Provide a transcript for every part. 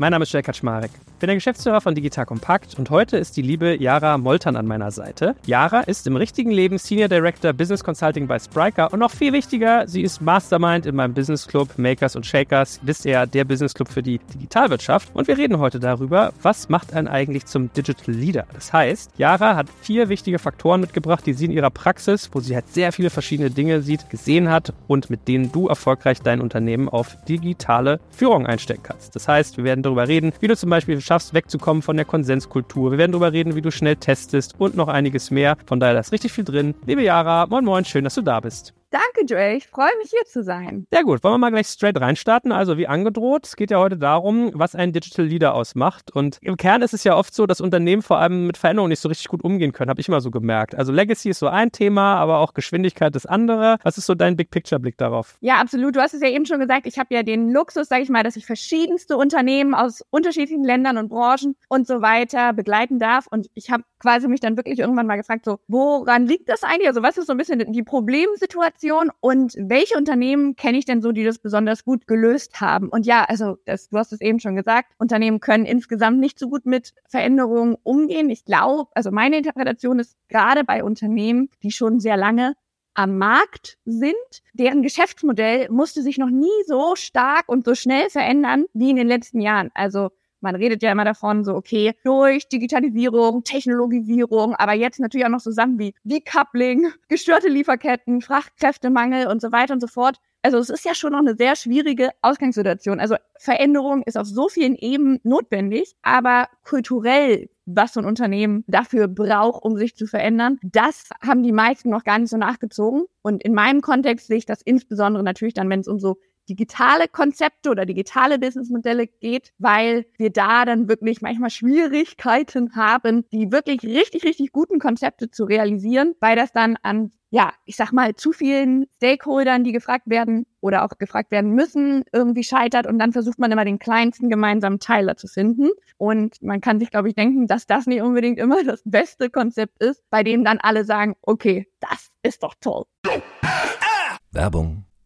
mein Name ist Jörg Kaczmarek. Bin der Geschäftsführer von Digital Compact und heute ist die liebe Yara Moltern an meiner Seite. Yara ist im richtigen Leben Senior Director Business Consulting bei Spryker und noch viel wichtiger, sie ist Mastermind in meinem Business Club Makers und Shakers, wisst ihr, der Business Club für die Digitalwirtschaft. Und wir reden heute darüber, was macht einen eigentlich zum Digital Leader. Das heißt, Yara hat vier wichtige Faktoren mitgebracht, die sie in ihrer Praxis, wo sie halt sehr viele verschiedene Dinge sieht, gesehen hat und mit denen du erfolgreich dein Unternehmen auf digitale Führung einstellen kannst. Das heißt, wir werden darüber reden, wie du zum Beispiel schaffst, wegzukommen von der Konsenskultur. Wir werden darüber reden, wie du schnell testest und noch einiges mehr. Von daher, da ist richtig viel drin. Liebe Yara, moin moin, schön, dass du da bist. Danke, Joel. Ich freue mich, hier zu sein. Sehr gut. Wollen wir mal gleich straight reinstarten? Also, wie angedroht, es geht ja heute darum, was ein Digital Leader ausmacht. Und im Kern ist es ja oft so, dass Unternehmen vor allem mit Veränderungen nicht so richtig gut umgehen können, habe ich immer so gemerkt. Also, Legacy ist so ein Thema, aber auch Geschwindigkeit das andere. Was ist so dein Big Picture-Blick darauf? Ja, absolut. Du hast es ja eben schon gesagt. Ich habe ja den Luxus, sage ich mal, dass ich verschiedenste Unternehmen aus unterschiedlichen Ländern und Branchen und so weiter begleiten darf. Und ich habe quasi mich dann wirklich irgendwann mal gefragt, so, woran liegt das eigentlich? Also, was ist so ein bisschen die Problemsituation und welche Unternehmen kenne ich denn so, die das besonders gut gelöst haben? Und ja, also das, du hast es eben schon gesagt, Unternehmen können insgesamt nicht so gut mit Veränderungen umgehen. Ich glaube, also meine Interpretation ist gerade bei Unternehmen, die schon sehr lange am Markt sind, deren Geschäftsmodell musste sich noch nie so stark und so schnell verändern wie in den letzten Jahren. Also man redet ja immer davon, so, okay, durch Digitalisierung, Technologisierung, aber jetzt natürlich auch noch so Sachen wie Decoupling, gestörte Lieferketten, Fachkräftemangel und so weiter und so fort. Also es ist ja schon noch eine sehr schwierige Ausgangssituation. Also Veränderung ist auf so vielen Ebenen notwendig, aber kulturell, was so ein Unternehmen dafür braucht, um sich zu verändern, das haben die meisten noch gar nicht so nachgezogen. Und in meinem Kontext sehe ich das insbesondere natürlich dann, wenn es um so digitale Konzepte oder digitale Businessmodelle geht, weil wir da dann wirklich manchmal Schwierigkeiten haben, die wirklich richtig, richtig guten Konzepte zu realisieren, weil das dann an ja, ich sag mal, zu vielen Stakeholdern, die gefragt werden oder auch gefragt werden müssen, irgendwie scheitert und dann versucht man immer den kleinsten gemeinsamen Teiler zu finden. Und man kann sich, glaube ich, denken, dass das nicht unbedingt immer das beste Konzept ist, bei dem dann alle sagen, okay, das ist doch toll. Werbung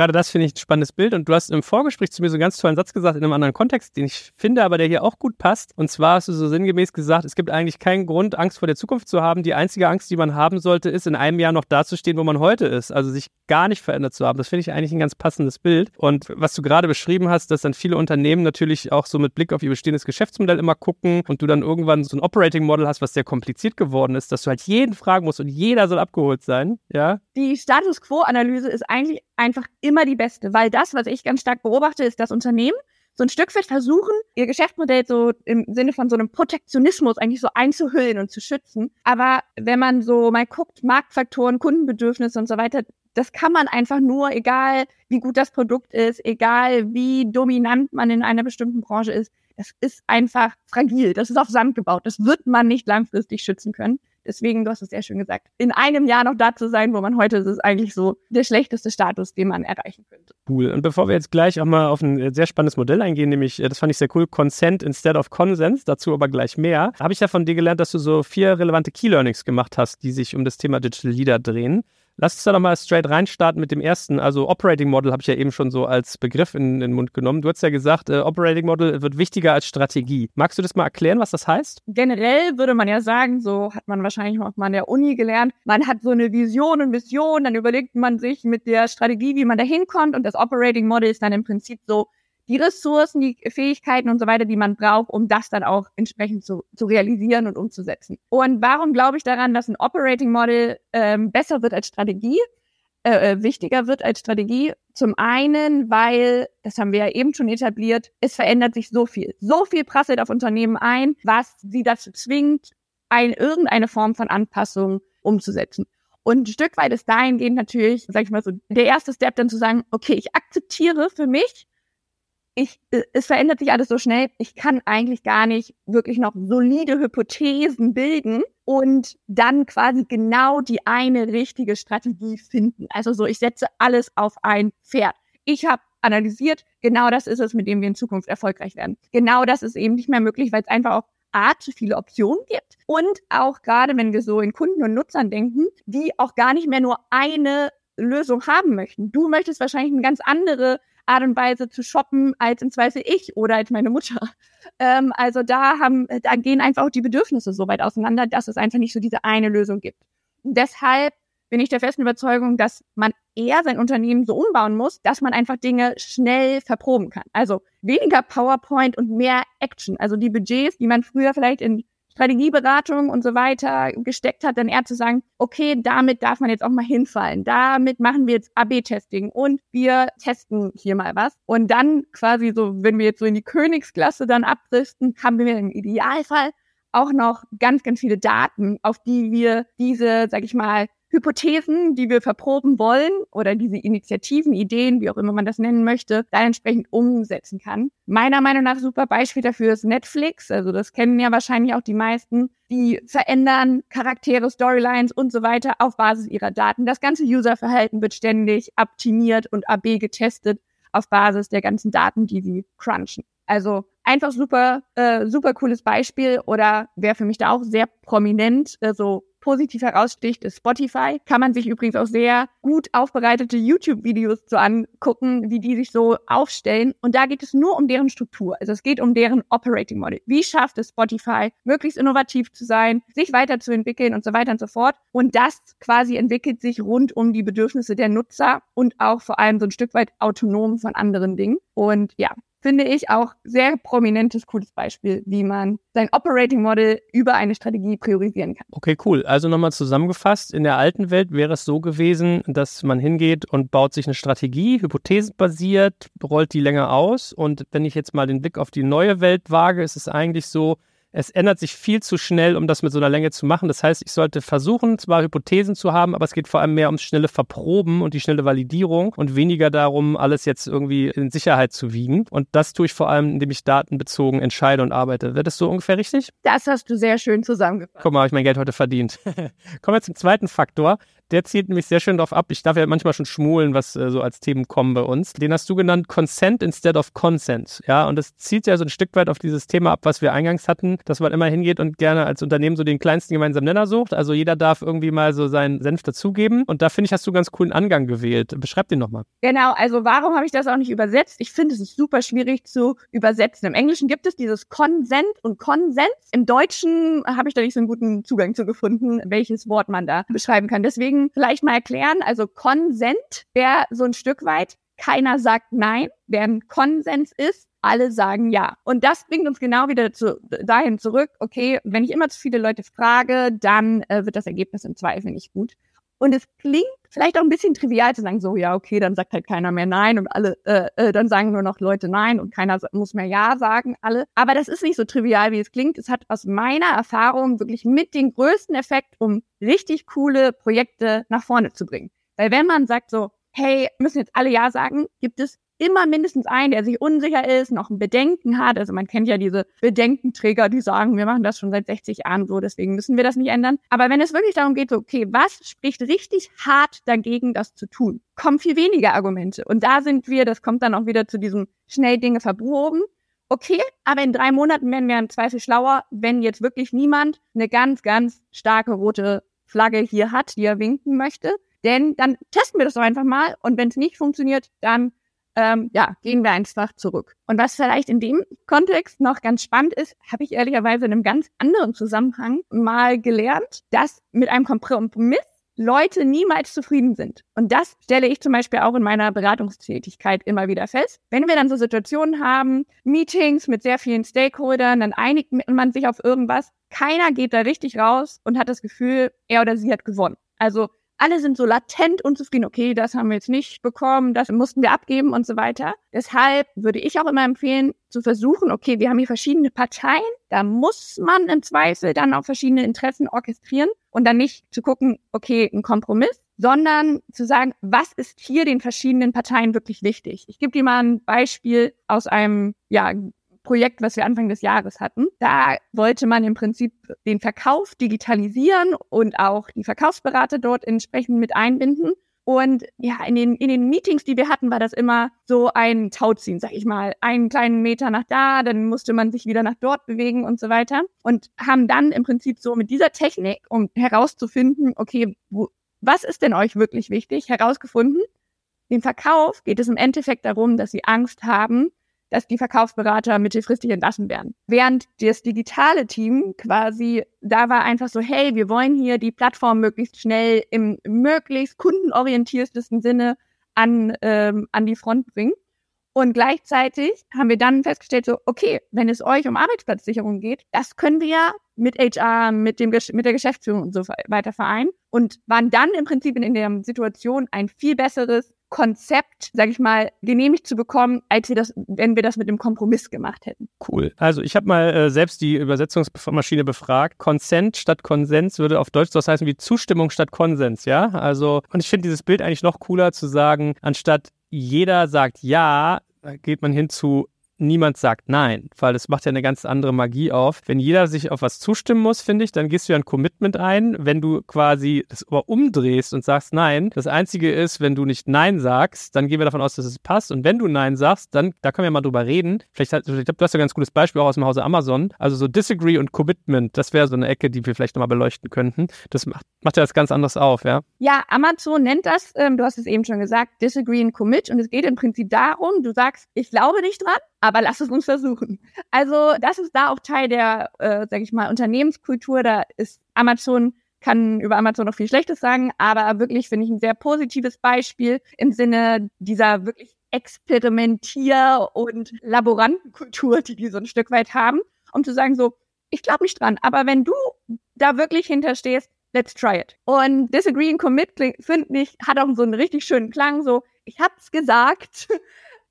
Gerade das finde ich ein spannendes Bild. Und du hast im Vorgespräch zu mir so einen ganz tollen Satz gesagt in einem anderen Kontext, den ich finde, aber der hier auch gut passt. Und zwar hast du so sinngemäß gesagt, es gibt eigentlich keinen Grund, Angst vor der Zukunft zu haben. Die einzige Angst, die man haben sollte, ist, in einem Jahr noch dazustehen, wo man heute ist. Also sich gar nicht verändert zu haben. Das finde ich eigentlich ein ganz passendes Bild. Und was du gerade beschrieben hast, dass dann viele Unternehmen natürlich auch so mit Blick auf ihr bestehendes Geschäftsmodell immer gucken und du dann irgendwann so ein Operating Model hast, was sehr kompliziert geworden ist, dass du halt jeden fragen musst und jeder soll abgeholt sein. Ja. Die Status Quo-Analyse ist eigentlich einfach immer die beste, weil das, was ich ganz stark beobachte, ist, dass Unternehmen so ein Stück weit versuchen, ihr Geschäftsmodell so im Sinne von so einem Protektionismus eigentlich so einzuhüllen und zu schützen. Aber wenn man so mal guckt, Marktfaktoren, Kundenbedürfnisse und so weiter, das kann man einfach nur, egal wie gut das Produkt ist, egal wie dominant man in einer bestimmten Branche ist, das ist einfach fragil. Das ist auf Sand gebaut. Das wird man nicht langfristig schützen können. Deswegen, du hast es sehr schön gesagt, in einem Jahr noch da zu sein, wo man heute ist, ist eigentlich so der schlechteste Status, den man erreichen könnte. Cool. Und bevor wir jetzt gleich auch mal auf ein sehr spannendes Modell eingehen, nämlich, äh, das fand ich sehr cool, Consent instead of Consens, dazu aber gleich mehr, habe ich ja von dir gelernt, dass du so vier relevante Key Learnings gemacht hast, die sich um das Thema Digital Leader drehen. Lass uns da nochmal straight reinstarten mit dem ersten. Also Operating Model habe ich ja eben schon so als Begriff in, in, den Mund genommen. Du hast ja gesagt, äh, Operating Model wird wichtiger als Strategie. Magst du das mal erklären, was das heißt? Generell würde man ja sagen, so hat man wahrscheinlich auch mal an der Uni gelernt, man hat so eine Vision und Mission, dann überlegt man sich mit der Strategie, wie man da hinkommt und das Operating Model ist dann im Prinzip so die Ressourcen, die Fähigkeiten und so weiter, die man braucht, um das dann auch entsprechend zu, zu realisieren und umzusetzen. Und warum glaube ich daran, dass ein Operating Model ähm, besser wird als Strategie, äh, äh, wichtiger wird als Strategie? Zum einen, weil, das haben wir ja eben schon etabliert, es verändert sich so viel. So viel prasselt auf Unternehmen ein, was sie dazu zwingt, ein, irgendeine Form von Anpassung umzusetzen. Und ein Stück weit ist dahingehend natürlich, sag ich mal so, der erste Step dann zu sagen, okay, ich akzeptiere für mich, ich, äh, es verändert sich alles so schnell, ich kann eigentlich gar nicht wirklich noch solide Hypothesen bilden und dann quasi genau die eine richtige Strategie finden. Also so, ich setze alles auf ein Pferd. Ich habe analysiert, genau das ist es, mit dem wir in Zukunft erfolgreich werden. Genau das ist eben nicht mehr möglich, weil es einfach auch A, zu viele Optionen gibt und auch gerade, wenn wir so in Kunden und Nutzern denken, die auch gar nicht mehr nur eine Lösung haben möchten. Du möchtest wahrscheinlich eine ganz andere Art und Weise zu shoppen als im Zweifel ich oder als meine Mutter. Ähm, also da haben, da gehen einfach auch die Bedürfnisse so weit auseinander, dass es einfach nicht so diese eine Lösung gibt. Und deshalb bin ich der festen Überzeugung, dass man eher sein Unternehmen so umbauen muss, dass man einfach Dinge schnell verproben kann. Also weniger PowerPoint und mehr Action. Also die Budgets, die man früher vielleicht in Strategieberatung und so weiter gesteckt hat, dann eher zu sagen, okay, damit darf man jetzt auch mal hinfallen. Damit machen wir jetzt AB-Testing und wir testen hier mal was. Und dann quasi so, wenn wir jetzt so in die Königsklasse dann abrüsten, haben wir im Idealfall auch noch ganz, ganz viele Daten, auf die wir diese, sag ich mal, Hypothesen, die wir verproben wollen oder diese Initiativen, Ideen, wie auch immer man das nennen möchte, dann entsprechend umsetzen kann. Meiner Meinung nach super Beispiel dafür ist Netflix. Also das kennen ja wahrscheinlich auch die meisten. Die verändern Charaktere, Storylines und so weiter auf Basis ihrer Daten. Das ganze Userverhalten wird ständig optimiert und AB getestet auf Basis der ganzen Daten, die sie crunchen. Also einfach super, äh, super cooles Beispiel oder wäre für mich da auch sehr prominent, äh, so positiv heraussticht, ist Spotify. Kann man sich übrigens auch sehr gut aufbereitete YouTube-Videos so angucken, wie die sich so aufstellen. Und da geht es nur um deren Struktur. Also es geht um deren Operating Model. Wie schafft es Spotify, möglichst innovativ zu sein, sich weiterzuentwickeln und so weiter und so fort. Und das quasi entwickelt sich rund um die Bedürfnisse der Nutzer und auch vor allem so ein Stück weit autonom von anderen Dingen. Und ja, finde ich auch sehr prominentes, cooles Beispiel, wie man sein Operating Model über eine Strategie priorisieren kann. Okay, cool. Also nochmal zusammengefasst, in der alten Welt wäre es so gewesen, dass man hingeht und baut sich eine Strategie, hypothesenbasiert, rollt die länger aus. Und wenn ich jetzt mal den Blick auf die neue Welt wage, ist es eigentlich so, es ändert sich viel zu schnell, um das mit so einer Länge zu machen. Das heißt, ich sollte versuchen, zwar Hypothesen zu haben, aber es geht vor allem mehr ums schnelle Verproben und die schnelle Validierung und weniger darum, alles jetzt irgendwie in Sicherheit zu wiegen. Und das tue ich vor allem, indem ich datenbezogen entscheide und arbeite. Wird das so ungefähr richtig? Das hast du sehr schön zusammengefasst. Guck mal, habe ich mein Geld heute verdient. Kommen wir zum zweiten Faktor. Der zielt nämlich sehr schön darauf ab. Ich darf ja manchmal schon schmulen, was äh, so als Themen kommen bei uns. Den hast du genannt Consent instead of Consent. Ja, und das zielt ja so ein Stück weit auf dieses Thema ab, was wir eingangs hatten, dass man immer hingeht und gerne als Unternehmen so den kleinsten gemeinsamen Nenner sucht. Also jeder darf irgendwie mal so seinen Senf dazugeben. Und da finde ich, hast du einen ganz coolen Angang gewählt. Beschreib den nochmal. Genau, also warum habe ich das auch nicht übersetzt? Ich finde, es ist super schwierig zu übersetzen. Im Englischen gibt es dieses Consent und Konsens. Im Deutschen habe ich da nicht so einen guten Zugang zu gefunden, welches Wort man da beschreiben kann. Deswegen vielleicht mal erklären. Also Konsent wäre so ein Stück weit, keiner sagt nein, während Konsens ist, alle sagen ja. Und das bringt uns genau wieder zu, dahin zurück, okay, wenn ich immer zu viele Leute frage, dann äh, wird das Ergebnis im Zweifel nicht gut. Und es klingt vielleicht auch ein bisschen trivial zu sagen, so, ja, okay, dann sagt halt keiner mehr Nein und alle, äh, äh, dann sagen nur noch Leute Nein und keiner muss mehr Ja sagen, alle. Aber das ist nicht so trivial, wie es klingt. Es hat aus meiner Erfahrung wirklich mit den größten Effekt, um richtig coole Projekte nach vorne zu bringen. Weil wenn man sagt so, hey, müssen jetzt alle Ja sagen, gibt es immer mindestens einen, der sich unsicher ist, noch ein Bedenken hat. Also man kennt ja diese Bedenkenträger, die sagen, wir machen das schon seit 60 Jahren so, deswegen müssen wir das nicht ändern. Aber wenn es wirklich darum geht, so, okay, was spricht richtig hart dagegen, das zu tun, kommen viel weniger Argumente. Und da sind wir, das kommt dann auch wieder zu diesem schnell Dinge verproben. Okay, aber in drei Monaten werden wir im Zweifel schlauer, wenn jetzt wirklich niemand eine ganz, ganz starke rote Flagge hier hat, die er winken möchte Denn dann testen wir das doch einfach mal und wenn es nicht funktioniert, dann ähm, ja, gehen wir einfach zurück. Und was vielleicht in dem Kontext noch ganz spannend ist, habe ich ehrlicherweise in einem ganz anderen Zusammenhang mal gelernt, dass mit einem Kompromiss Leute niemals zufrieden sind. Und das stelle ich zum Beispiel auch in meiner Beratungstätigkeit immer wieder fest. Wenn wir dann so Situationen haben, Meetings mit sehr vielen Stakeholdern, dann einigt man sich auf irgendwas. Keiner geht da richtig raus und hat das Gefühl, er oder sie hat gewonnen. Also alle sind so latent unzufrieden, okay, das haben wir jetzt nicht bekommen, das mussten wir abgeben und so weiter. Deshalb würde ich auch immer empfehlen, zu versuchen, okay, wir haben hier verschiedene Parteien, da muss man im Zweifel dann auch verschiedene Interessen orchestrieren und dann nicht zu gucken, okay, ein Kompromiss, sondern zu sagen, was ist hier den verschiedenen Parteien wirklich wichtig? Ich gebe dir mal ein Beispiel aus einem ja, Projekt, was wir Anfang des Jahres hatten. Da wollte man im Prinzip den Verkauf digitalisieren und auch die Verkaufsberater dort entsprechend mit einbinden. Und ja, in den, in den Meetings, die wir hatten, war das immer so ein Tauziehen, sag ich mal. Einen kleinen Meter nach da, dann musste man sich wieder nach dort bewegen und so weiter. Und haben dann im Prinzip so mit dieser Technik, um herauszufinden, okay, wo, was ist denn euch wirklich wichtig, herausgefunden, den Verkauf geht es im Endeffekt darum, dass sie Angst haben, dass die Verkaufsberater mittelfristig entlassen werden. Während das digitale Team quasi, da war einfach so, hey, wir wollen hier die Plattform möglichst schnell im möglichst kundenorientiertesten Sinne an, ähm, an die Front bringen. Und gleichzeitig haben wir dann festgestellt, so, okay, wenn es euch um Arbeitsplatzsicherung geht, das können wir ja mit HR, mit, dem, mit der Geschäftsführung und so weiter vereinen und waren dann im Prinzip in, in der Situation ein viel besseres Konzept, sage ich mal, genehmigt zu bekommen, als wir das, wenn wir das mit dem Kompromiss gemacht hätten. Cool. Also ich habe mal äh, selbst die Übersetzungsmaschine befragt. Consent statt Konsens würde auf Deutsch das heißen wie Zustimmung statt Konsens, ja? Also, und ich finde dieses Bild eigentlich noch cooler zu sagen, anstatt jeder sagt ja, geht man hin zu niemand sagt nein, weil das macht ja eine ganz andere Magie auf. Wenn jeder sich auf was zustimmen muss, finde ich, dann gehst du ja ein Commitment ein. Wenn du quasi das aber umdrehst und sagst nein, das Einzige ist, wenn du nicht nein sagst, dann gehen wir davon aus, dass es passt. Und wenn du nein sagst, dann, da können wir mal drüber reden. Vielleicht, ich glaube, du hast ja ein ganz gutes Beispiel auch aus dem Hause Amazon. Also so Disagree und Commitment, das wäre so eine Ecke, die wir vielleicht nochmal beleuchten könnten. Das macht, macht ja das ganz anders auf, ja? Ja, Amazon nennt das, ähm, du hast es eben schon gesagt, Disagree and Commit. Und es geht im Prinzip darum, du sagst, ich glaube nicht dran, aber lass es uns versuchen. Also das ist da auch Teil der, äh, sag ich mal, Unternehmenskultur. Da ist Amazon kann über Amazon noch viel Schlechtes sagen, aber wirklich finde ich ein sehr positives Beispiel im Sinne dieser wirklich Experimentier- und Laborantenkultur, die die so ein Stück weit haben, um zu sagen so, ich glaube nicht dran, aber wenn du da wirklich hinterstehst, let's try it. Und Disagree and Commit, finde ich, hat auch so einen richtig schönen Klang, so, ich hab's gesagt,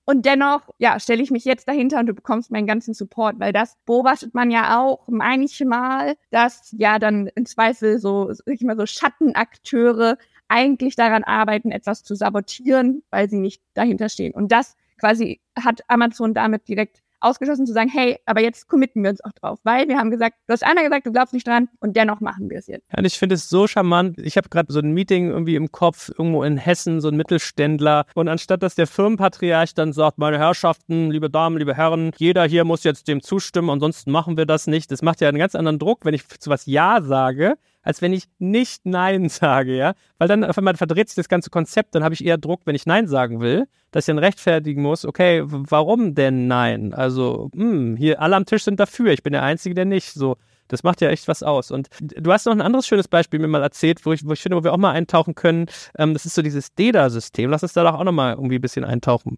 und dennoch, ja, stelle ich mich jetzt dahinter und du bekommst meinen ganzen Support, weil das beobachtet man ja auch manchmal, dass ja dann im Zweifel so, sag ich mal, so Schattenakteure eigentlich daran arbeiten, etwas zu sabotieren, weil sie nicht dahinter stehen. Und das quasi hat Amazon damit direkt ausgeschlossen zu sagen, hey, aber jetzt committen wir uns auch drauf, weil wir haben gesagt, du hast einmal gesagt, du glaubst nicht dran und dennoch machen wir es jetzt. Ja, und ich finde es so charmant. Ich habe gerade so ein Meeting irgendwie im Kopf, irgendwo in Hessen, so ein Mittelständler und anstatt dass der Firmenpatriarch dann sagt, meine Herrschaften, liebe Damen, liebe Herren, jeder hier muss jetzt dem zustimmen, ansonsten machen wir das nicht. Das macht ja einen ganz anderen Druck, wenn ich zu was Ja sage, als wenn ich nicht Nein sage, ja. Weil dann auf einmal verdreht sich das ganze Konzept, dann habe ich eher Druck, wenn ich Nein sagen will, dass ich dann rechtfertigen muss, okay, warum denn Nein? Also, hm, hier alle am Tisch sind dafür, ich bin der Einzige, der nicht. So, das macht ja echt was aus. Und du hast noch ein anderes schönes Beispiel mir mal erzählt, wo ich, wo ich finde, wo wir auch mal eintauchen können. Ähm, das ist so dieses DEDA-System. Lass uns da doch auch noch mal irgendwie ein bisschen eintauchen.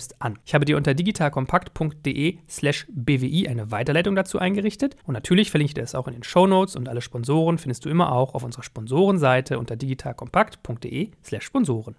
an. Ich habe dir unter digitalkompakt.de slash BWI eine Weiterleitung dazu eingerichtet und natürlich verlinke ich dir es auch in den Show Notes und alle Sponsoren findest du immer auch auf unserer Sponsorenseite unter digitalkompakt.de slash Sponsoren.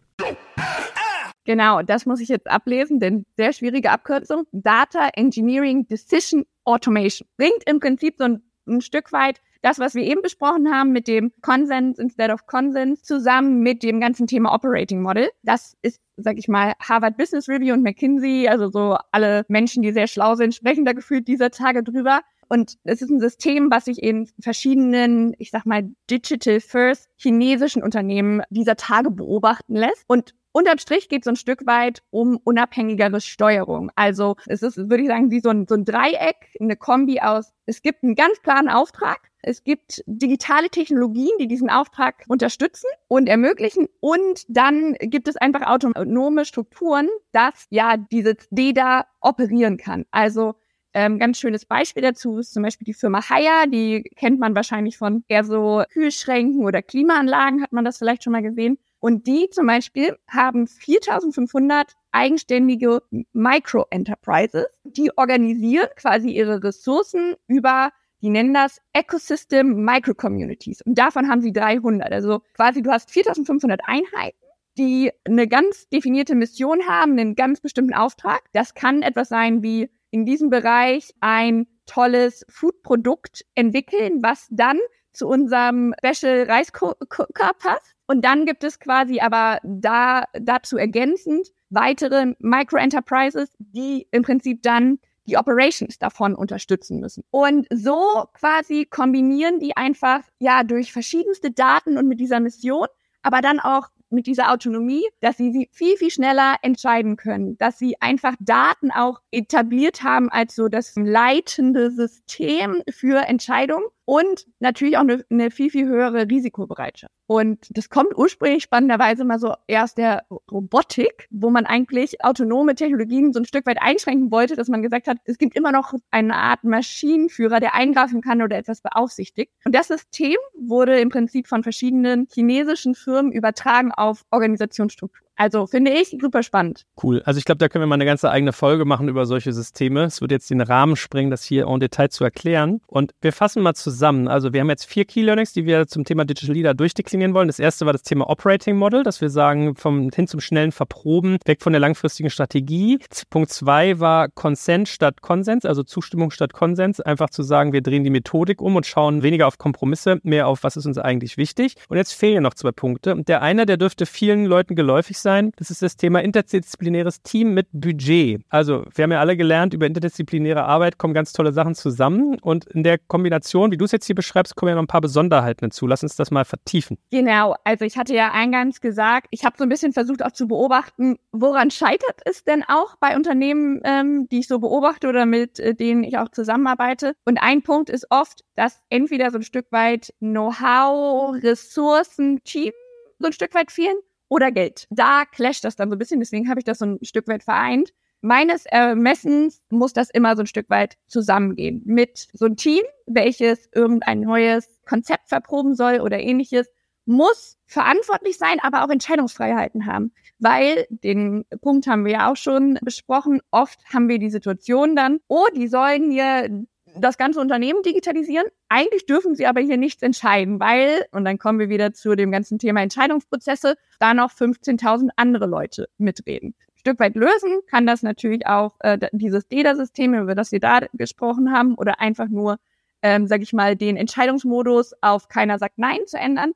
Genau, das muss ich jetzt ablesen, denn sehr schwierige Abkürzung. Data Engineering Decision Automation bringt im Prinzip so ein, ein Stück weit das, was wir eben besprochen haben mit dem Consens instead of Consens zusammen mit dem ganzen Thema Operating Model. Das ist, sag ich mal, Harvard Business Review und McKinsey, also so alle Menschen, die sehr schlau sind, sprechen da gefühlt dieser Tage drüber. Und es ist ein System, was sich in verschiedenen, ich sag mal, Digital First chinesischen Unternehmen dieser Tage beobachten lässt. Und Unterm Strich geht es so ein Stück weit um unabhängigere Steuerung. Also es ist, würde ich sagen, wie so ein, so ein Dreieck, eine Kombi aus, es gibt einen ganz klaren Auftrag, es gibt digitale Technologien, die diesen Auftrag unterstützen und ermöglichen. Und dann gibt es einfach autonome Strukturen, dass ja dieses DEDA operieren kann. Also ähm, ganz schönes Beispiel dazu ist zum Beispiel die Firma Haier, die kennt man wahrscheinlich von eher so Kühlschränken oder Klimaanlagen, hat man das vielleicht schon mal gesehen. Und die zum Beispiel haben 4500 eigenständige Micro-Enterprises, die organisieren quasi ihre Ressourcen über, die nennen das Ecosystem Micro-Communities. Und davon haben sie 300. Also quasi du hast 4500 Einheiten die eine ganz definierte Mission haben, einen ganz bestimmten Auftrag. Das kann etwas sein wie in diesem Bereich ein tolles Foodprodukt entwickeln, was dann zu unserem Special Reiscooker passt. Und dann gibt es quasi aber da dazu ergänzend weitere Micro-Enterprises, die im Prinzip dann die Operations davon unterstützen müssen. Und so quasi kombinieren die einfach ja durch verschiedenste Daten und mit dieser Mission, aber dann auch mit dieser Autonomie, dass sie, viel, viel schneller entscheiden können, dass sie einfach Daten auch etabliert haben als so das leitende System für Entscheidungen und natürlich auch eine, eine viel, viel höhere Risikobereitschaft. Und das kommt ursprünglich spannenderweise mal so erst der Robotik, wo man eigentlich autonome Technologien so ein Stück weit einschränken wollte, dass man gesagt hat, es gibt immer noch eine Art Maschinenführer, der eingreifen kann oder etwas beaufsichtigt. Und das System wurde im Prinzip von verschiedenen chinesischen Firmen übertragen auf Organisationsstruktur. Also finde ich super spannend. Cool. Also ich glaube, da können wir mal eine ganze eigene Folge machen über solche Systeme. Es wird jetzt den Rahmen sprengen, das hier en Detail zu erklären. Und wir fassen mal zusammen. Also wir haben jetzt vier Key Learnings, die wir zum Thema Digital Leader durchdeklinieren wollen. Das erste war das Thema Operating Model, dass wir sagen, vom hin zum schnellen Verproben, weg von der langfristigen Strategie. Punkt zwei war Consent statt Konsens, also Zustimmung statt Konsens. Einfach zu sagen, wir drehen die Methodik um und schauen weniger auf Kompromisse, mehr auf, was ist uns eigentlich wichtig. Und jetzt fehlen noch zwei Punkte. Und der eine, der dürfte vielen Leuten geläufig sein. Das ist das Thema interdisziplinäres Team mit Budget. Also, wir haben ja alle gelernt, über interdisziplinäre Arbeit kommen ganz tolle Sachen zusammen. Und in der Kombination, wie du es jetzt hier beschreibst, kommen ja noch ein paar Besonderheiten hinzu. Lass uns das mal vertiefen. Genau. Also, ich hatte ja eingangs gesagt, ich habe so ein bisschen versucht auch zu beobachten, woran scheitert es denn auch bei Unternehmen, ähm, die ich so beobachte oder mit äh, denen ich auch zusammenarbeite. Und ein Punkt ist oft, dass entweder so ein Stück weit Know-how, Ressourcen, Team so ein Stück weit fehlen oder Geld. Da clasht das dann so ein bisschen, deswegen habe ich das so ein Stück weit vereint. Meines Ermessens muss das immer so ein Stück weit zusammengehen mit so einem Team, welches irgendein neues Konzept verproben soll oder ähnliches, muss verantwortlich sein, aber auch Entscheidungsfreiheiten haben. Weil, den Punkt haben wir ja auch schon besprochen, oft haben wir die Situation dann, oh, die sollen hier das ganze Unternehmen digitalisieren. Eigentlich dürfen sie aber hier nichts entscheiden, weil, und dann kommen wir wieder zu dem ganzen Thema Entscheidungsprozesse, da noch 15.000 andere Leute mitreden. Ein Stück weit lösen kann das natürlich auch äh, dieses DEDA-System, über das wir da gesprochen haben, oder einfach nur, ähm, sage ich mal, den Entscheidungsmodus auf keiner sagt Nein zu ändern.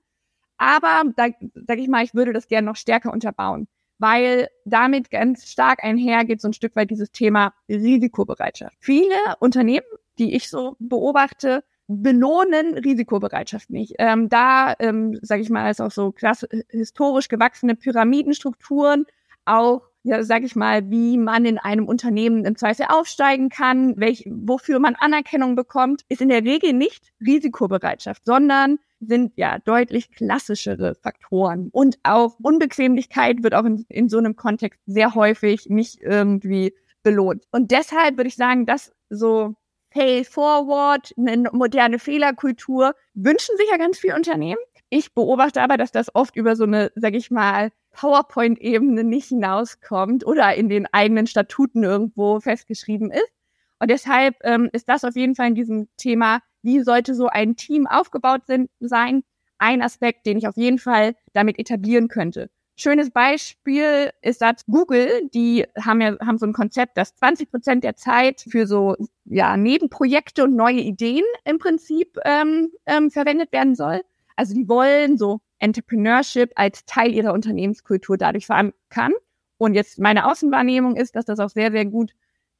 Aber da sage ich mal, ich würde das gerne noch stärker unterbauen weil damit ganz stark einhergeht so ein Stück weit dieses Thema Risikobereitschaft. Viele Unternehmen die ich so beobachte, belohnen Risikobereitschaft nicht. Ähm, da, ähm, sage ich mal, ist auch so klasse, historisch gewachsene Pyramidenstrukturen auch ja, sag ich mal, wie man in einem Unternehmen im Zweifel aufsteigen kann, welch, wofür man Anerkennung bekommt, ist in der Regel nicht Risikobereitschaft, sondern sind ja deutlich klassischere Faktoren. Und auch Unbequemlichkeit wird auch in, in so einem Kontext sehr häufig nicht irgendwie belohnt. Und deshalb würde ich sagen, dass so Pay Forward, eine moderne Fehlerkultur wünschen sich ja ganz viele Unternehmen. Ich beobachte aber, dass das oft über so eine, sag ich mal, PowerPoint-Ebene nicht hinauskommt oder in den eigenen Statuten irgendwo festgeschrieben ist. Und deshalb ähm, ist das auf jeden Fall in diesem Thema, wie sollte so ein Team aufgebaut sein, ein Aspekt, den ich auf jeden Fall damit etablieren könnte. Schönes Beispiel ist das Google, die haben ja haben so ein Konzept, dass 20 Prozent der Zeit für so ja Nebenprojekte und neue Ideen im Prinzip ähm, ähm, verwendet werden soll. Also die wollen so Entrepreneurship als Teil ihrer Unternehmenskultur dadurch verankern. Und jetzt meine Außenwahrnehmung ist, dass das auch sehr sehr gut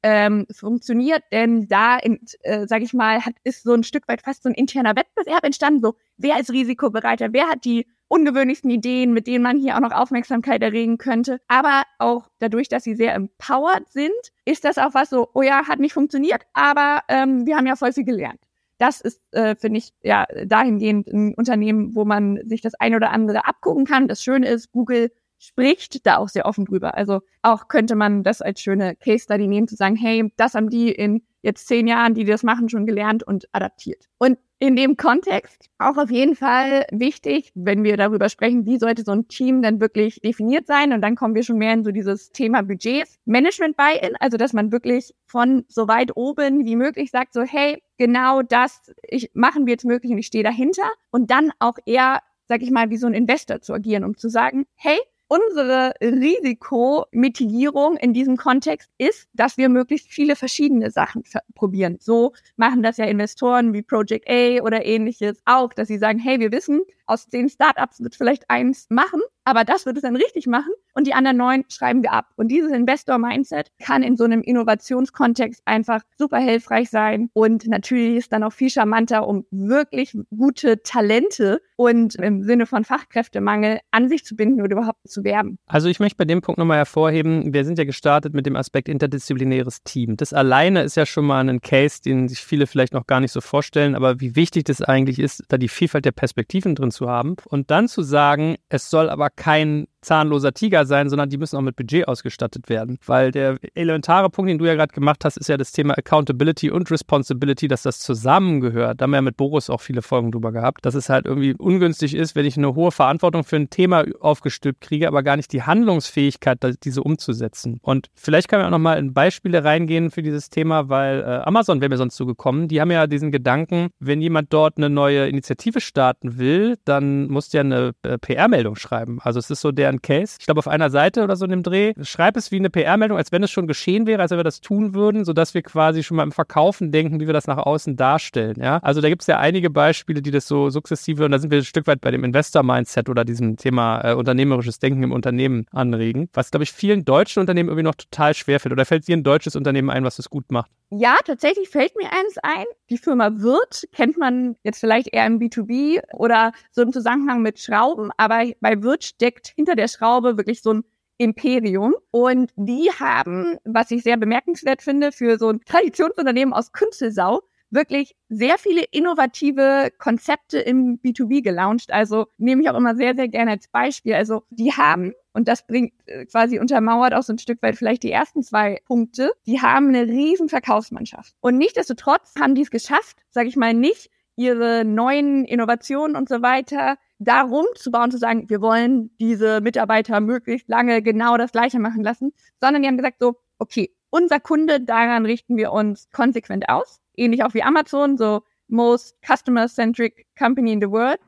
ähm, funktioniert, denn da, äh, sage ich mal, hat ist so ein Stück weit fast so ein interner Wettbewerb entstanden. So, wer ist risikobereiter, wer hat die ungewöhnlichsten Ideen, mit denen man hier auch noch Aufmerksamkeit erregen könnte. Aber auch dadurch, dass sie sehr empowered sind, ist das auch was so, oh ja, hat nicht funktioniert, aber ähm, wir haben ja voll viel gelernt. Das ist, äh, finde ich, ja, dahingehend ein Unternehmen, wo man sich das ein oder andere abgucken kann. Das Schöne ist, Google spricht da auch sehr offen drüber. Also auch könnte man das als schöne Case Study nehmen, zu sagen, hey, das haben die in jetzt zehn Jahren, die das machen, schon gelernt und adaptiert. Und in dem Kontext auch auf jeden Fall wichtig, wenn wir darüber sprechen, wie sollte so ein Team dann wirklich definiert sein. Und dann kommen wir schon mehr in so dieses Thema Budgets. Management Buy-in, also dass man wirklich von so weit oben wie möglich sagt, so hey, genau das ich, machen wir jetzt möglich und ich stehe dahinter. Und dann auch eher, sag ich mal, wie so ein Investor zu agieren, um zu sagen, hey, Unsere Risikomitigierung in diesem Kontext ist, dass wir möglichst viele verschiedene Sachen probieren. So machen das ja Investoren wie Project A oder ähnliches auch, dass sie sagen, hey, wir wissen, aus zehn Startups wird vielleicht eins machen, aber das wird es dann richtig machen und die anderen neun schreiben wir ab. Und dieses Investor-Mindset kann in so einem Innovationskontext einfach super hilfreich sein und natürlich ist dann auch viel charmanter, um wirklich gute Talente und im Sinne von Fachkräftemangel an sich zu binden oder überhaupt zu werben. Also ich möchte bei dem Punkt nochmal hervorheben, wir sind ja gestartet mit dem Aspekt interdisziplinäres Team. Das alleine ist ja schon mal ein Case, den sich viele vielleicht noch gar nicht so vorstellen, aber wie wichtig das eigentlich ist, da die Vielfalt der Perspektiven drin zu haben und dann zu sagen, es soll aber kein zahnloser Tiger sein, sondern die müssen auch mit Budget ausgestattet werden. Weil der elementare Punkt, den du ja gerade gemacht hast, ist ja das Thema Accountability und Responsibility, dass das zusammengehört. Da haben wir ja mit Boris auch viele Folgen drüber gehabt, dass es halt irgendwie ungünstig ist, wenn ich eine hohe Verantwortung für ein Thema aufgestülpt kriege, aber gar nicht die Handlungsfähigkeit, diese umzusetzen. Und vielleicht können wir auch nochmal in Beispiele reingehen für dieses Thema, weil äh, Amazon wäre mir sonst zugekommen. Die haben ja diesen Gedanken, wenn jemand dort eine neue Initiative starten will, dann muss der eine äh, PR-Meldung schreiben. Also es ist so deren Case. Ich glaube, auf einer Seite oder so in dem Dreh, schreib es wie eine PR-Meldung, als wenn es schon geschehen wäre, als wenn wir das tun würden, sodass wir quasi schon mal im Verkaufen denken, wie wir das nach außen darstellen. Ja? Also da gibt es ja einige Beispiele, die das so sukzessive, und da sind wir ein Stück weit bei dem Investor-Mindset oder diesem Thema äh, unternehmerisches Denken im Unternehmen anregen, was, glaube ich, vielen deutschen Unternehmen irgendwie noch total schwerfällt. Oder fällt dir ein deutsches Unternehmen ein, was das gut macht? Ja, tatsächlich fällt mir eins ein. Die Firma Wirt kennt man jetzt vielleicht eher im B2B oder so im Zusammenhang mit Schrauben, aber bei Wirt steckt hinter der Schraube wirklich so ein Imperium. Und die haben, was ich sehr bemerkenswert finde, für so ein Traditionsunternehmen aus Künzelsau wirklich sehr viele innovative Konzepte im B2B gelauncht. Also nehme ich auch immer sehr, sehr gerne als Beispiel. Also die haben, und das bringt äh, quasi untermauert auch so ein Stück weit vielleicht die ersten zwei Punkte, die haben eine riesen Verkaufsmannschaft. Und nichtdestotrotz haben die es geschafft, sage ich mal nicht, ihre neuen Innovationen und so weiter darum zu bauen, zu sagen, wir wollen diese Mitarbeiter möglichst lange genau das Gleiche machen lassen, sondern die haben gesagt so, okay, unser Kunde, daran richten wir uns konsequent aus, ähnlich auch wie Amazon, so most customer-centric company in the world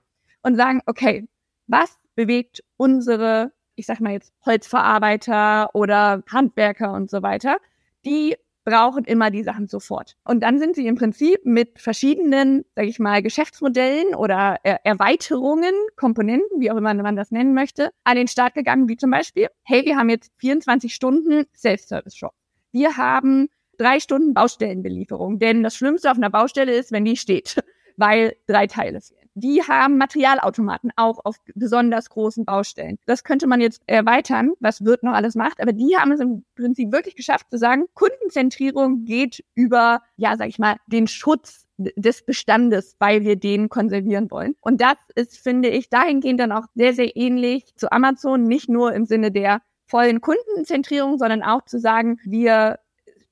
und sagen, okay, was bewegt unsere, ich sag mal jetzt Holzverarbeiter oder Handwerker und so weiter, die brauchen immer die Sachen sofort. Und dann sind sie im Prinzip mit verschiedenen, sage ich mal, Geschäftsmodellen oder er Erweiterungen, Komponenten, wie auch immer man das nennen möchte, an den Start gegangen, wie zum Beispiel, hey, wir haben jetzt 24 Stunden Self-Service-Shop. Wir haben drei Stunden Baustellenbelieferung, denn das Schlimmste auf einer Baustelle ist, wenn die steht, weil drei Teile fehlen. die haben Materialautomaten auch auf besonders großen Baustellen. Das könnte man jetzt erweitern, was wird noch alles macht, aber die haben es im Prinzip wirklich geschafft zu sagen, Kundenzentrierung geht über, ja, sag ich mal, den Schutz des Bestandes, weil wir den konservieren wollen. Und das ist, finde ich, dahingehend dann auch sehr, sehr ähnlich zu Amazon, nicht nur im Sinne der vollen Kundenzentrierung, sondern auch zu sagen, wir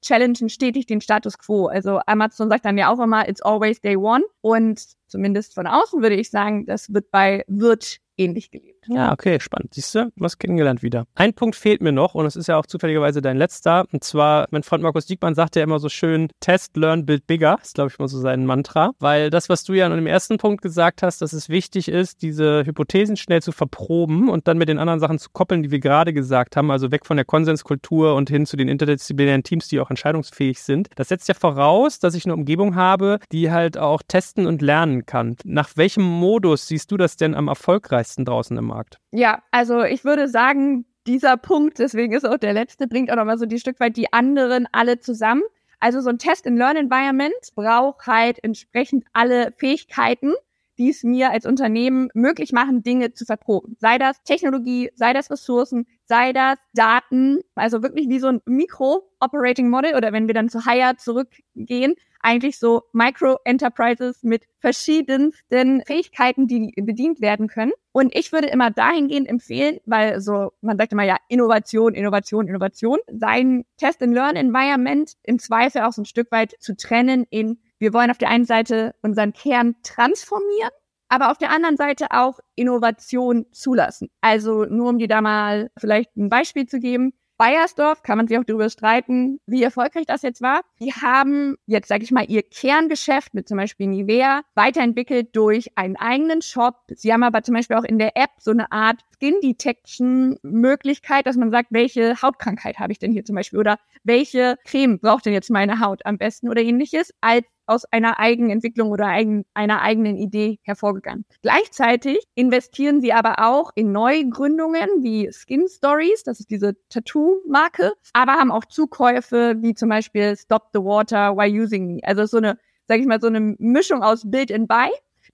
challengen stetig den Status quo. Also Amazon sagt dann ja auch immer, it's always day one. Und zumindest von außen würde ich sagen, das wird bei Wirt ähnlich gelebt. Ja, okay, spannend. Siehst du, was kennengelernt wieder. Ein Punkt fehlt mir noch und es ist ja auch zufälligerweise dein letzter. Und zwar, mein Freund Markus Diekmann sagt ja immer so schön, Test, Learn, Build Bigger. Ist, glaube ich, immer so sein Mantra. Weil das, was du ja im ersten Punkt gesagt hast, dass es wichtig ist, diese Hypothesen schnell zu verproben und dann mit den anderen Sachen zu koppeln, die wir gerade gesagt haben. Also weg von der Konsenskultur und hin zu den interdisziplinären Teams, die auch entscheidungsfähig sind. Das setzt ja voraus, dass ich eine Umgebung habe, die halt auch testen und lernen kann. Nach welchem Modus siehst du das denn am erfolgreichsten draußen im Markt? Ja, also ich würde sagen, dieser Punkt, deswegen ist auch der letzte, bringt auch nochmal so die Stück weit die anderen alle zusammen. Also so ein Test-and-Learn-Environment braucht halt entsprechend alle Fähigkeiten, die es mir als Unternehmen möglich machen, Dinge zu verproben. Sei das Technologie, sei das Ressourcen, sei das Daten, also wirklich wie so ein Micro-Operating Model oder wenn wir dann zu Hire zurückgehen, eigentlich so Micro-Enterprises mit verschiedensten Fähigkeiten, die bedient werden können. Und ich würde immer dahingehend empfehlen, weil so, man sagt immer ja, Innovation, Innovation, Innovation, sein Test-and-Learn-Environment im Zweifel auch so ein Stück weit zu trennen in, wir wollen auf der einen Seite unseren Kern transformieren, aber auf der anderen Seite auch Innovation zulassen. Also nur um dir da mal vielleicht ein Beispiel zu geben. Bayersdorf kann man sich auch darüber streiten, wie erfolgreich das jetzt war. Die haben jetzt, sage ich mal, ihr Kerngeschäft mit zum Beispiel Nivea weiterentwickelt durch einen eigenen Shop. Sie haben aber zum Beispiel auch in der App so eine Art Skin Detection Möglichkeit, dass man sagt, welche Hautkrankheit habe ich denn hier zum Beispiel oder welche Creme braucht denn jetzt meine Haut am besten oder ähnliches, als aus einer eigenen Entwicklung oder eigen, einer eigenen Idee hervorgegangen. Gleichzeitig investieren sie aber auch in Neugründungen wie Skin Stories, das ist diese Tattoo-Marke, aber haben auch Zukäufe wie zum Beispiel Stop the Water, Why Using Me. Also so eine, sage ich mal, so eine Mischung aus Build and Buy,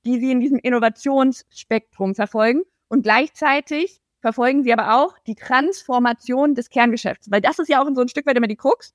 die sie in diesem Innovationsspektrum verfolgen. Und gleichzeitig verfolgen sie aber auch die Transformation des Kerngeschäfts, weil das ist ja auch so ein Stück weit immer die Krux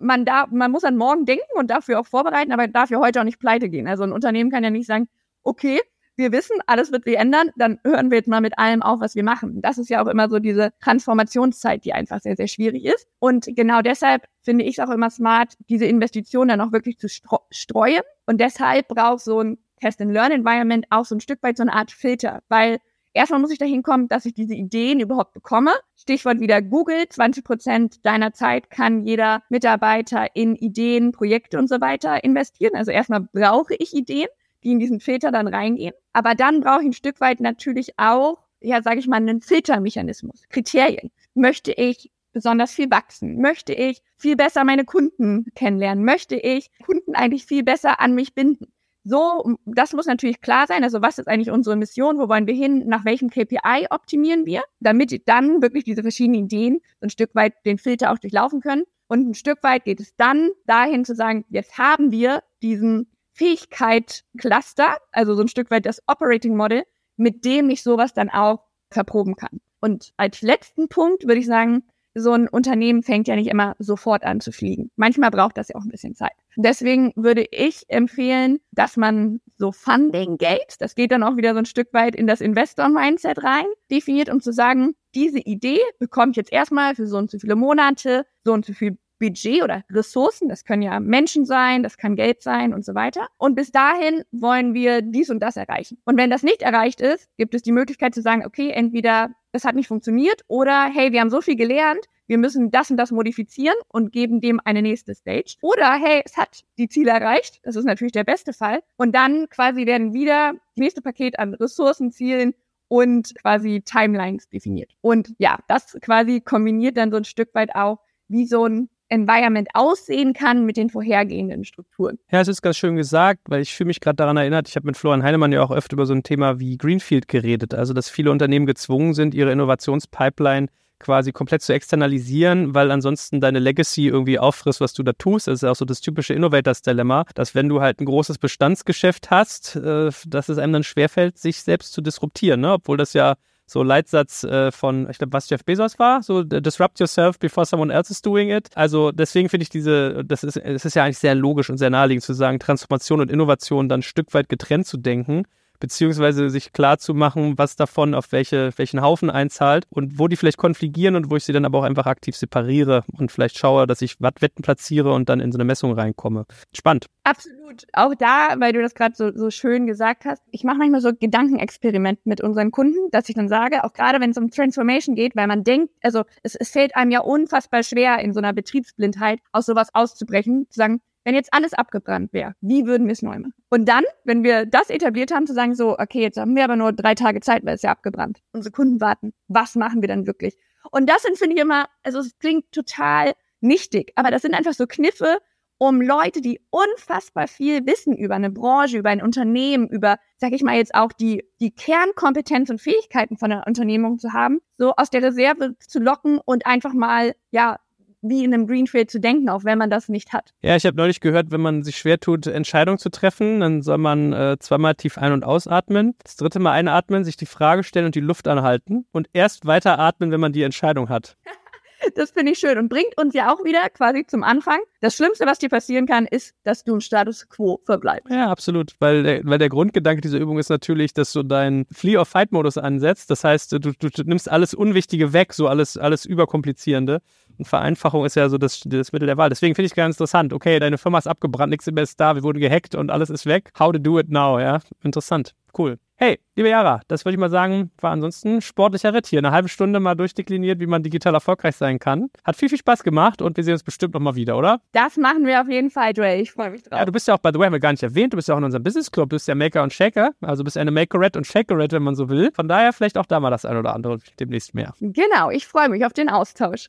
man da, man muss an morgen denken und dafür auch vorbereiten, aber darf ja heute auch nicht pleite gehen. Also ein Unternehmen kann ja nicht sagen, okay, wir wissen, alles wird sich ändern, dann hören wir jetzt mal mit allem auf, was wir machen. Das ist ja auch immer so diese Transformationszeit, die einfach sehr, sehr schwierig ist. Und genau deshalb finde ich es auch immer smart, diese Investitionen dann auch wirklich zu streuen. Und deshalb braucht so ein Test-and-Learn-Environment auch so ein Stück weit so eine Art Filter, weil Erstmal muss ich dahin kommen, dass ich diese Ideen überhaupt bekomme. Stichwort wieder Google. 20 Prozent deiner Zeit kann jeder Mitarbeiter in Ideen, Projekte und so weiter investieren. Also erstmal brauche ich Ideen, die in diesen Filter dann reingehen. Aber dann brauche ich ein Stück weit natürlich auch, ja, sage ich mal, einen Filtermechanismus, Kriterien. Möchte ich besonders viel wachsen? Möchte ich viel besser meine Kunden kennenlernen? Möchte ich Kunden eigentlich viel besser an mich binden? So, das muss natürlich klar sein. Also was ist eigentlich unsere Mission? Wo wollen wir hin? Nach welchem KPI optimieren wir? Damit dann wirklich diese verschiedenen Ideen ein Stück weit den Filter auch durchlaufen können. Und ein Stück weit geht es dann dahin zu sagen, jetzt haben wir diesen Fähigkeit-Cluster, also so ein Stück weit das Operating Model, mit dem ich sowas dann auch verproben kann. Und als letzten Punkt würde ich sagen, so ein Unternehmen fängt ja nicht immer sofort an zu fliegen. Manchmal braucht das ja auch ein bisschen Zeit. Deswegen würde ich empfehlen, dass man so Funding Gates, das geht dann auch wieder so ein Stück weit in das Investor-Mindset rein, definiert, um zu sagen, diese Idee bekommt jetzt erstmal für so und so viele Monate so und so viel Budget oder Ressourcen, das können ja Menschen sein, das kann Geld sein und so weiter. Und bis dahin wollen wir dies und das erreichen. Und wenn das nicht erreicht ist, gibt es die Möglichkeit zu sagen, okay, entweder das hat nicht funktioniert oder hey, wir haben so viel gelernt, wir müssen das und das modifizieren und geben dem eine nächste Stage. Oder hey, es hat die Ziele erreicht, das ist natürlich der beste Fall. Und dann quasi werden wieder das nächste Paket an Ressourcen, Zielen und quasi Timelines definiert. Und ja, das quasi kombiniert dann so ein Stück weit auch wie so ein Environment aussehen kann mit den vorhergehenden Strukturen. Ja, es ist ganz schön gesagt, weil ich fühle mich gerade daran erinnert, ich habe mit Florian Heinemann ja auch öfter über so ein Thema wie Greenfield geredet, also dass viele Unternehmen gezwungen sind, ihre Innovationspipeline quasi komplett zu externalisieren, weil ansonsten deine Legacy irgendwie auffrisst, was du da tust. Das ist auch so das typische Innovators-Dilemma, dass wenn du halt ein großes Bestandsgeschäft hast, äh, dass es einem dann schwerfällt, sich selbst zu disruptieren, ne? obwohl das ja so Leitsatz äh, von, ich glaube, was Jeff Bezos war, so disrupt yourself before someone else is doing it. Also deswegen finde ich diese, das ist, es ist ja eigentlich sehr logisch und sehr naheliegend zu sagen, Transformation und Innovation dann ein Stück weit getrennt zu denken beziehungsweise sich klar zu machen, was davon auf welche, welchen Haufen einzahlt und wo die vielleicht konfligieren und wo ich sie dann aber auch einfach aktiv separiere und vielleicht schaue, dass ich Wattwetten platziere und dann in so eine Messung reinkomme. Spannend. Absolut. Auch da, weil du das gerade so, so schön gesagt hast, ich mache manchmal so Gedankenexperiment mit unseren Kunden, dass ich dann sage, auch gerade wenn es um Transformation geht, weil man denkt, also es, es fällt einem ja unfassbar schwer, in so einer Betriebsblindheit aus sowas auszubrechen, zu sagen, wenn jetzt alles abgebrannt wäre, wie würden wir es neu machen? Und dann, wenn wir das etabliert haben, zu sagen so, okay, jetzt haben wir aber nur drei Tage Zeit, weil es ja abgebrannt. Unsere Kunden warten. Was machen wir dann wirklich? Und das sind, finde ich immer, also es klingt total nichtig, aber das sind einfach so Kniffe, um Leute, die unfassbar viel wissen über eine Branche, über ein Unternehmen, über, sag ich mal jetzt auch die, die Kernkompetenz und Fähigkeiten von einer Unternehmung zu haben, so aus der Reserve zu locken und einfach mal, ja, wie in einem Greenfield zu denken, auch wenn man das nicht hat. Ja, ich habe neulich gehört, wenn man sich schwer tut, Entscheidungen zu treffen, dann soll man äh, zweimal tief ein- und ausatmen, das dritte Mal einatmen, sich die Frage stellen und die Luft anhalten und erst weiter atmen, wenn man die Entscheidung hat. Das finde ich schön und bringt uns ja auch wieder quasi zum Anfang. Das Schlimmste, was dir passieren kann, ist, dass du im Status quo verbleibst. Ja, absolut. Weil der, weil der Grundgedanke dieser Übung ist natürlich, dass du deinen Flee-or-Fight-Modus ansetzt. Das heißt, du, du, du, nimmst alles Unwichtige weg, so alles, alles Überkomplizierende. Und Vereinfachung ist ja so das, das Mittel der Wahl. Deswegen finde ich ganz interessant. Okay, deine Firma ist abgebrannt, nichts mehr ist da, wir wurden gehackt und alles ist weg. How to do it now, ja? Interessant. Cool. Hey, liebe Jara, das würde ich mal sagen, war ansonsten sportlicher Ritt hier. Eine halbe Stunde mal durchdekliniert, wie man digital erfolgreich sein kann. Hat viel, viel Spaß gemacht und wir sehen uns bestimmt nochmal wieder, oder? Das machen wir auf jeden Fall, Joel. Ich freue mich drauf. Ja, du bist ja auch, by the way, haben wir gar nicht erwähnt, du bist ja auch in unserem Business Club. Du bist ja Maker und Shaker. Also bist eine Makerette und Shakerette, wenn man so will. Von daher vielleicht auch da mal das ein oder andere demnächst mehr. Genau, ich freue mich auf den Austausch.